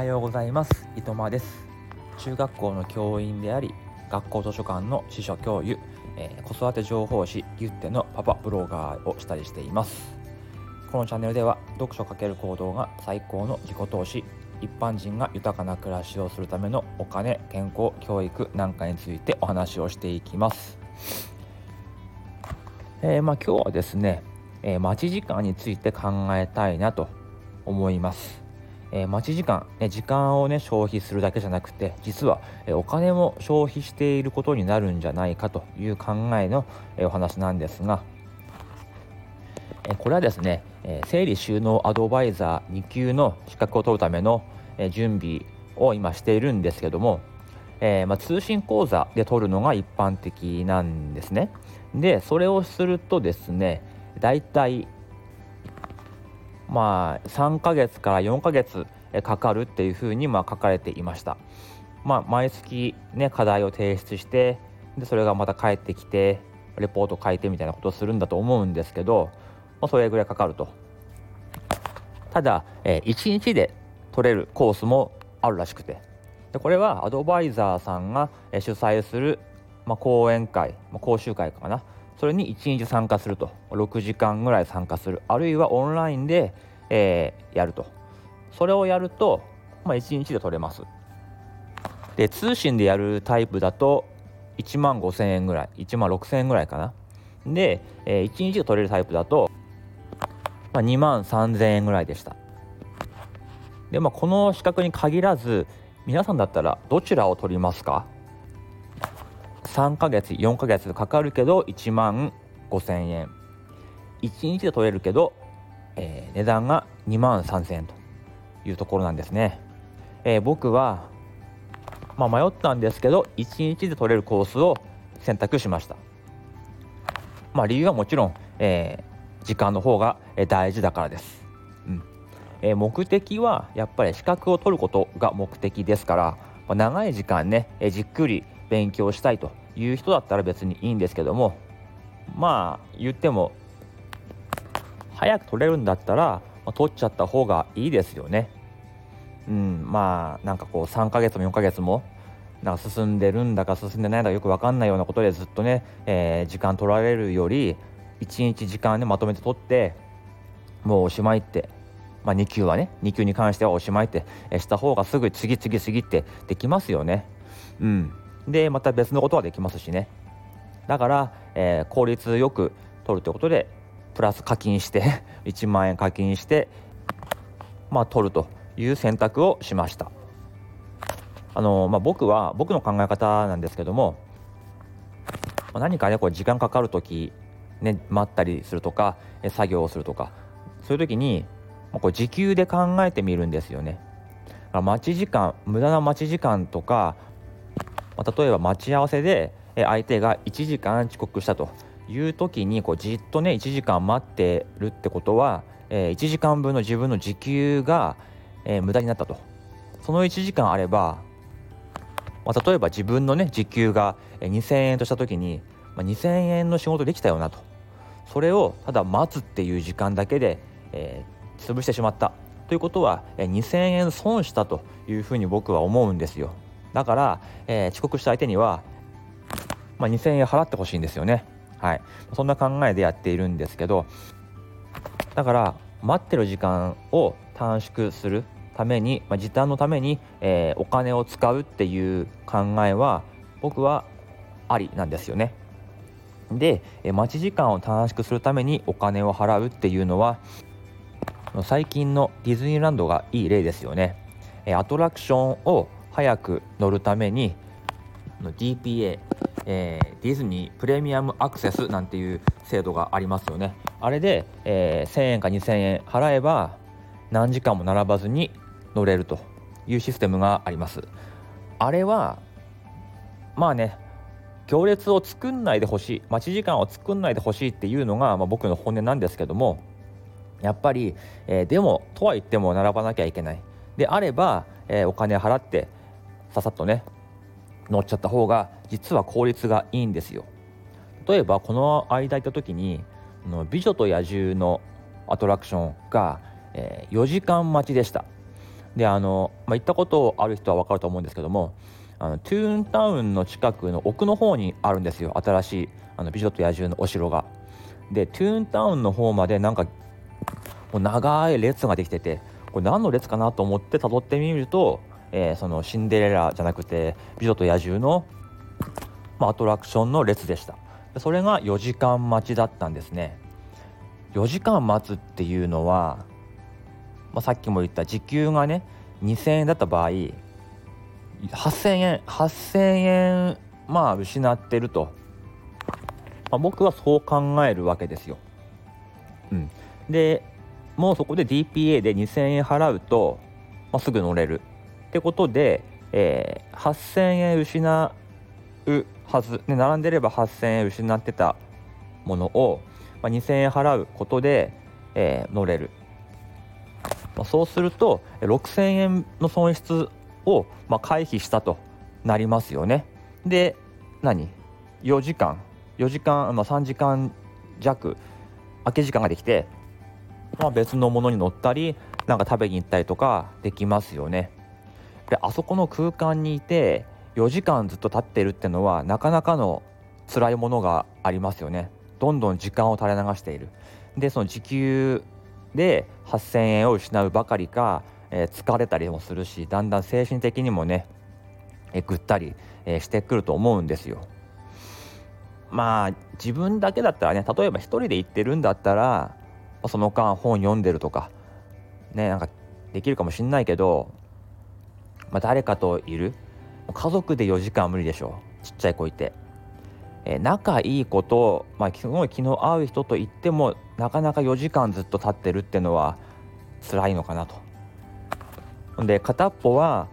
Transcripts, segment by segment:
はようございます。伊藤間です。中学校の教員であり学校図書館の司書教諭、えー、子育て情報誌ギュッテのパパブロガーをしたりしています。このチャンネルでは読書×行動が最高の自己投資一般人が豊かな暮らしをするためのお金健康教育なんかについてお話をしていきます。えー、まあ、今日はですね、えー、待ち時間について考えたいなと思います。えー、待ち時間、ね、時間をね消費するだけじゃなくて実は、えお金も消費していることになるんじゃないかという考えの、えお話なんですが、えこれはですね、え整理収納アドバイザー2級の資格を取るための、え準備を今しているんですけども、えま、通信講座で取るのが一般的なんですね。でそれをするとですねだいたいまあ3ヶ月から4ヶ月かかるっていうふうにま書かれていました。まあ、毎月ね課題を提出してでそれがまた帰ってきてレポート書いてみたいなことをするんだと思うんですけど、まあ、それぐらいかかると。ただ、えー、1日で取れるコースもあるらしくてでこれはアドバイザーさんが主催するまあ、講演会、まあ、講習会かなそれに1日参加すると。6時間ぐらい参加する。あるいはオンラインで、えー、やると。それをやると、まあ、1日で取れます。で通信でやるタイプだと1万5000円ぐらい。1万6000円ぐらいかな。で、えー、1日で取れるタイプだと、まあ、2万3000円ぐらいでした。でまあこの資格に限らず皆さんだったらどちらを取りますか？3ヶ月4ヶ月かかるけど1万5000円。1日で取れるけど、えー、値段が2万3000円というところなんですね、えー、僕は、まあ、迷ったんですけど1日で取れるコースを選択しました。まあ理由はもちろん、えー、時間の方が大事だからです、うん。え、目的はやっぱり資格を取ることが目的ですから、長い時間ね、え、じっくり勉強したいという人だったら別にいいんですけどもまあ言っても早く取れるんだったら、まあ、取っちゃった方がいいですよね。うん、まあなんかこう3ヶ月も4ヶ月もなんか進んでるんだか進んでないんだかよく分かんないようなことでずっとね、えー、時間取られるより1日時間ねまとめて取ってもうおしまいって、まあ、2級はね2級に関してはおしまいって、した方がすぐ次々次ってできますよね。うんでまた別のことはできますしね。だから、えー、効率よく取るということでプラス課金して 1万円課金してまあ取るという選択をしました。あのまあ、僕は僕の考え方なんですけどもま何かねこう時間かかる時ね待ったりするとか作業をするとかそういう時にまこう時給で考えてみるんですよね。待ち時間無駄な待ち時間とかまあ、例えば待ち合わせで相手が1時間遅刻したという時にこうじっとね1時間待ってるってことは、えー、1時間分の自分の時給が、えー、無駄になったと。その1時間あれば、まあ、例えば自分のね時給が2000円とした時に、まあ、2000円の仕事できたよなと。それをただ待つっていう時間だけで、えー、潰してしまった。ということは、えー、2000円損したというふうに僕は思うんですよ。だから、えー、遅刻した相手には、まあ、2000円払ってほしいんですよね。はい、そんな考えでやっているんですけどだから待ってる時間を短縮するために、まあ、時短のために、えー、お金を使うっていう考えは僕はありなんですよね。で、え待ち時間を短縮するためにお金を払うっていうのは最近のディズニーランドがいい例ですよね。えアトラクションを早く乗るために DPA、えー、ディズニープレミアムアクセスなんていう制度がありますよね。あれで、えー、1000円か2000円払えば何時間も並ばずに乗れるというシステムがあります。あれはまあね行列を作んないでほしい待ち時間を作んないでほしいっていうのが、まあ、僕の本音なんですけどもやっぱり、えー、でもとは言っても並ばなきゃいけない。であれば、えー、お金払ってささっとね乗っちゃった方が実は効率がいいんですよ。例えばこの間行った時に「美女と野獣」のアトラクションが、えー、4時間待ちでした。であの、まあ、行ったことある人は分かると思うんですけどもあのトゥーンタウンの近くの奥の方にあるんですよ。新しいあの美女と野獣のお城が。でトゥーンタウンの方までなんかもう長い列ができててこれ何の列かなと思って辿ってみると、えー、そのシンデレラじゃなくて美女と野獣の、まあ、アトラクションの列でした。それが4時間待ちだったんですね。4時間待つっていうのは、まあ、さっきも言った時給がね2000円だった場合8000円8000円まあ失ってると、まあ、僕はそう考えるわけですよ。うん、でもうそこで DPA で2000円払うと、まあ、すぐ乗れる。ってことで、えー、8000円失うはず、ね、並んでれば8000円失ってたものを、まあ、2000円払うことで、えー、乗れる、まあ、そうすると6000円の損失を、まあ、回避したとなりますよね。で何？4時間4時間、まあ、3時間弱空き時間ができて、まあ、別のものに乗ったりなんか食べに行ったりとかできますよね。であそこの空間にいて4時間ずっと立ってるってのはなかなかの辛いものがありますよね。どんどん時間を垂れ流している。でその時給で8,000円を失うばかりかえー、疲れたりもするしだんだん精神的にもね、えー、ぐったり、えー、してくると思うんですよ。まあ自分だけだったらね例えば一人で行ってるんだったらその間本読んでるとかねなんかできるかもしんないけど、まあ、誰かといる。家族で4時間は無理でしょう。ちっちゃい子いて。えー、仲いい子と、まあ、すごい気の合う人と言ってもなかなか4時間ずっと立ってるっていうのは辛いのかなと。で片っぽは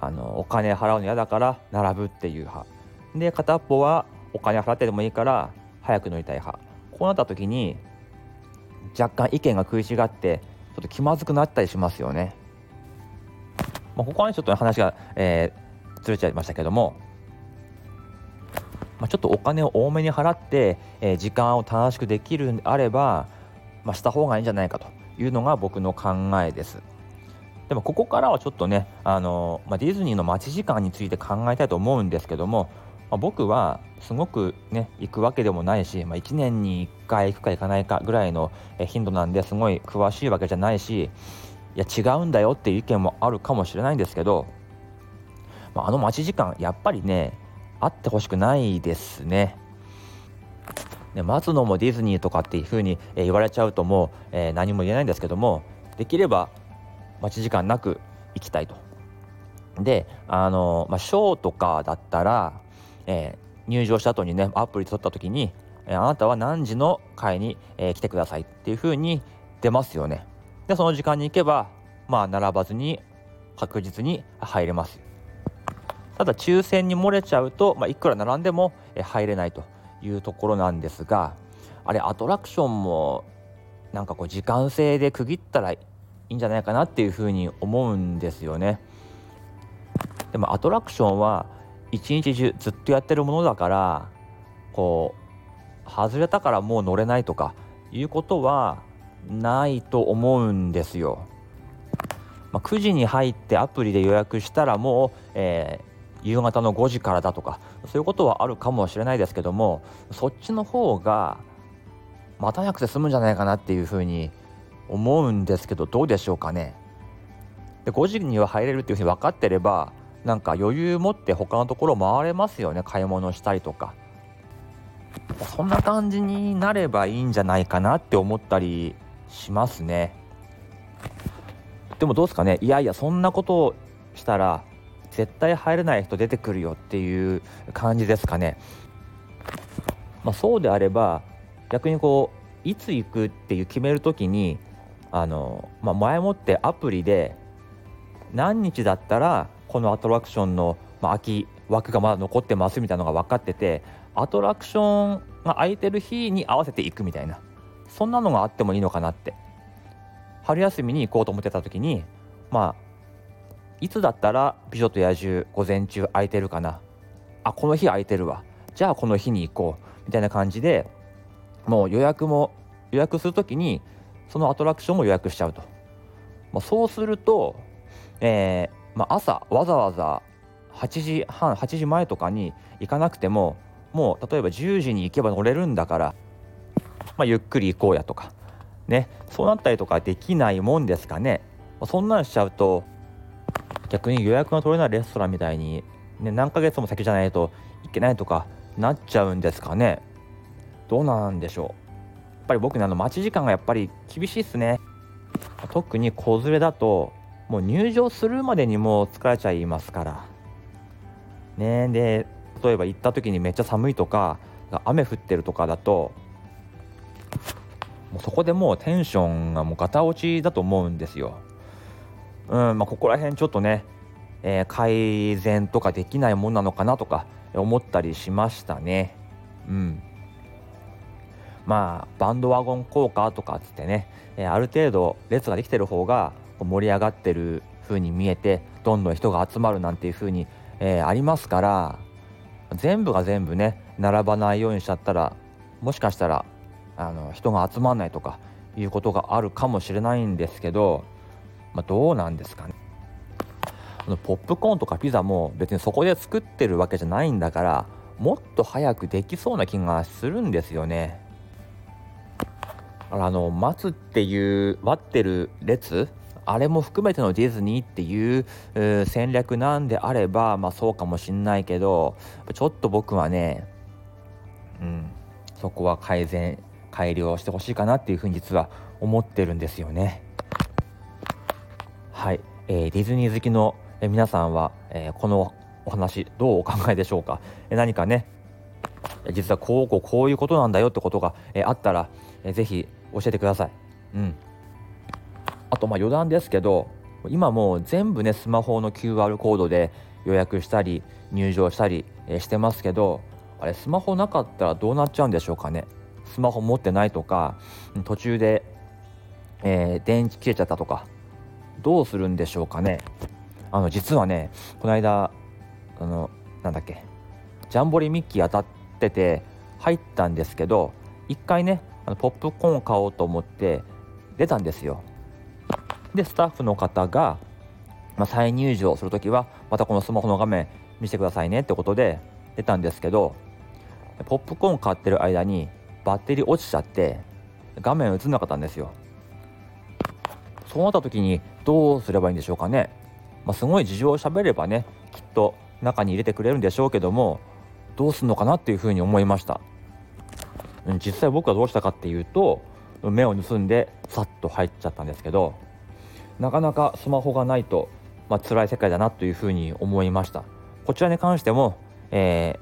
あのお金払うの嫌だから並ぶっていう派。で片っぽはお金払ってでもいいから早く乗りたい派。こうなった時に若干意見が食い違ってちょっと気まずくなったりしますよね。まあ、ここはちょっと話が、えー、ずれちゃいましたけども、まあ、ちょっとお金を多めに払って、えー、時間を楽しくできるんであれば、まあ、した方がいいんじゃないかというのが僕の考えです。でもここからはちょっとねあの、まあ、ディズニーの待ち時間について考えたいと思うんですけども、まあ、僕はすごくね行くわけでもないし、まあ、1年に1回行くか行かないかぐらいの頻度なんですごい詳しいわけじゃないしいや違うんだよっていう意見もあるかもしれないんですけど、まあ、あの待ち時間やっぱりねあってほしくないですね。ね待つのもディズニーとかっていうふうに言われちゃうともう、えー、何も言えないんですけどもできれば待ち時間なく行きたいと。であの、まあ、ショーとかだったら、えー、入場した後にねアプリ取った時に、えー、あなたは何時の会に、えー、来てくださいっていう風に出ますよね。でその時間に行けばまあ並ばずに確実に入れます。ただ抽選に漏れちゃうと、まあ、いくら並んでも入れないというところなんですがあれアトラクションもなんかこう時間制で区切ったらいいんじゃないかなっていうふうに思うんですよね。でもアトラクションは一日中ずっとやってるものだからこう外れたからもう乗れないとかいうことはないと思うんですよ。まあ、9時に入ってアプリで予約したらもう、えー、夕方の5時からだとかそういうことはあるかもしれないですけどもそっちの方が待たなくて済むんじゃないかなっていうふうに思うんですけどどうでしょうかね。で5時には入れるっていうふうに分かってればなんか余裕持って他のところ回れますよね。買い物したりとか。そんな感じになればいいんじゃないかなって思ったりしますね。でもどうですかね。いやいやそんなことをしたら絶対入れない人出てくるよっていう感じですかね。まあ、そうであれば逆にこういつ行くっていう決める時にあの、まあ、前もってアプリで何日だったらこのアトラクションの、まあ、空き枠がまだ残ってますみたいなのが分かっててアトラクションが空いてる日に合わせていくみたいな。そんなのがあってもいいのかなって。春休みに行こうと思ってた時にまあいつだったら「美女と野獣」午前中空いてるかな。あこの日空いてるわ。じゃあこの日に行こう。みたいな感じでもう予約も予約する時にそのアトラクションも予約しちゃうと。まあ、そうすると、えー、まあ、朝わざわざ8時半8時前とかに行かなくてももう例えば10時に行けば乗れるんだから、まあ、ゆっくり行こうやとかねそうなったりとかできないもんですかね、そんなんしちゃうと逆に予約が取れないレストランみたいに、ね、何ヶ月も先じゃないといけないとかなっちゃうんですかね。どうなんでしょう。やっぱり僕ねあの待ち時間がやっぱり厳しいっすね。特に子連れだともう入場するまでにもう疲れちゃいますから。ねで例えば行った時にめっちゃ寒いとか雨降ってるとかだともうそこでもうテンションがもうガタ落ちだと思うんですよ。うんまあ、ここら辺ちょっとね、えー、改善とかできないもんなのかなとか思ったりしましたね。うん、まあバンドワゴン効果とかっつってね、えー、ある程度列ができてる方が盛り上がってる風に見えてどんどん人が集まるなんていう風に、えー、ありますから全部が全部ね並ばないようにしちゃったらもしかしたらあの人が集まらないとかいうことがあるかもしれないんですけど、まあ、どうなんですかねあのポップコーンとかピザも別にそこで作ってるわけじゃないんだからもっと早くできそうな気がするんですよね。あの待つっていう待ってる列あれも含めてのディズニーっていう戦略なんであれば、まあ、そうかもしんないけどちょっと僕はね、うん、そこは改善改良してほしいかなっていうふうに実は思ってるんですよね。はい、えー、ディズニー好きの皆さんは、えー、このお話どうお考えでしょうか、え何かね実はこうこうこういうことなんだよってことが、えあったら、えー、ぜひ教えてください。うん、あとまあ余談ですけど今もう全部ねスマホの QR コードで予約したり入場したり、えしてますけどあれスマホなかったらどうなっちゃうんでしょうかね？スマホ持ってないとか途中で、えー、電池切れちゃったとかどうするんでしょうかね。あの実はねこの間あのなんだっけジャンボリミッキー当たってて入ったんですけど一回ねあのポップコーン買おうと思って出たんですよ。でスタッフの方が、まあ、再入場する時はまたこのスマホの画面見せてくださいねってことで出たんですけどポップコーン買ってる間にバッテリー落ちちゃって画面映んなかったんですよ。そうなった時にどうすればいいんでしょうかね、まあ、すごい事情を喋ればねきっと中に入れてくれるんでしょうけどもどうすんのかなっていうふうに思いました。実際僕はどうしたかっていうと目を盗んでさっと入っちゃったんですけどなかなかスマホがないと、まあ辛い世界だなというふうに思いました。こちらに関しても、え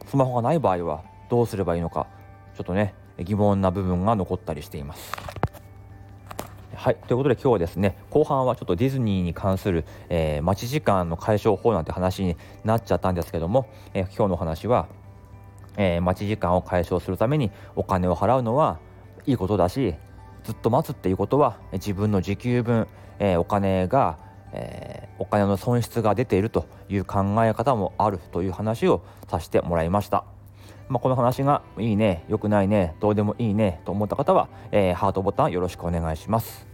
ー、スマホがない場合はどうすればいいのかちょっとね疑問な部分が残ったりしています。はいということで今日はですね後半はちょっとディズニーに関する、えー、待ち時間の解消法なんて話になっちゃったんですけども、えー、今日の話は、えー、待ち時間を解消するためにお金を払うのはいいことだしずっと待つっていうことは自分の時給分、えお金が、えお金の損失が出ているという考え方もあるという話をさせてもらいました。まあ、この話がいいね、良くないね、どうでもいいねと思った方は、えー、ハートボタンよろしくお願いします。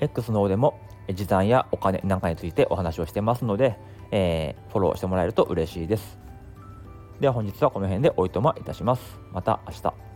X の方でも時短やお金なんかについてお話をしてますので、えー、フォローしてもらえると嬉しいです。では本日はこの辺でおいとまいたします。また明日。